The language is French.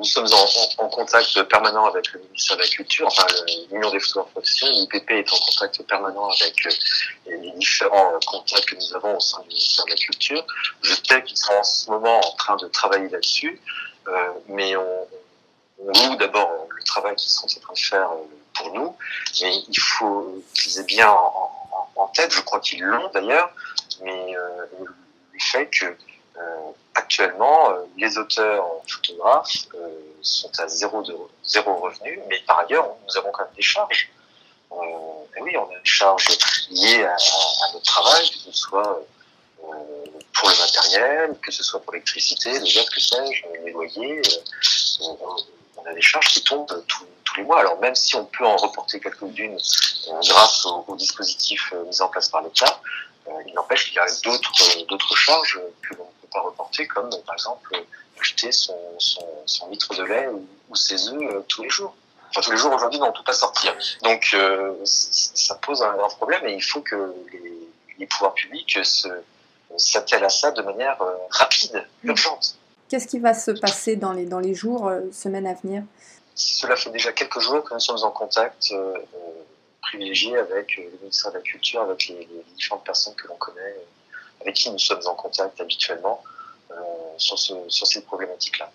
nous sommes en, contact permanent avec le ministère de la Culture, enfin l'Union des photographes professionnels, l'IPP est en contact permanent avec les différents contacts que nous avons au sein du ministère de la Culture. Je sais qu'ils sont en ce moment en train de travailler là-dessus, mais on, loue d'abord le travail qu'ils sont en train de faire pour nous, mais il faut qu'ils aient bien en, tête, je crois qu'ils l'ont d'ailleurs, mais le fait que euh, actuellement, euh, les auteurs photographes euh, sont à zéro, revenu, mais par ailleurs, nous avons quand même des charges. et oui, on a des charges liées à, notre travail, que ce soit pour le matériel, que ce soit pour l'électricité, le gaz, que sais-je, les loyers. on a des charges qui tombent tous, les mois. Alors même si on peut en reporter quelques-unes grâce au, au, dispositif mis en place par l'État, il n'empêche qu'il y a d'autres d'autres charges que l'on pas reporter, comme par exemple acheter son, son, litre de lait ou, ses œufs euh, tous les jours. Enfin, tous les jours aujourd'hui, non, on peut pas sortir. Donc, euh, ça pose un grave problème et il faut que les, pouvoirs publics se, s'attellent à ça de manière euh, rapide, urgente. Qu'est-ce qui va se passer dans les, dans les jours, semaines à venir? Cela fait déjà quelques jours que nous sommes en contact privilégié avec le ministère de la Culture, avec les, différentes personnes que l'on connaît avec qui nous sommes en contact habituellement euh, sur, sur ces problématiques-là.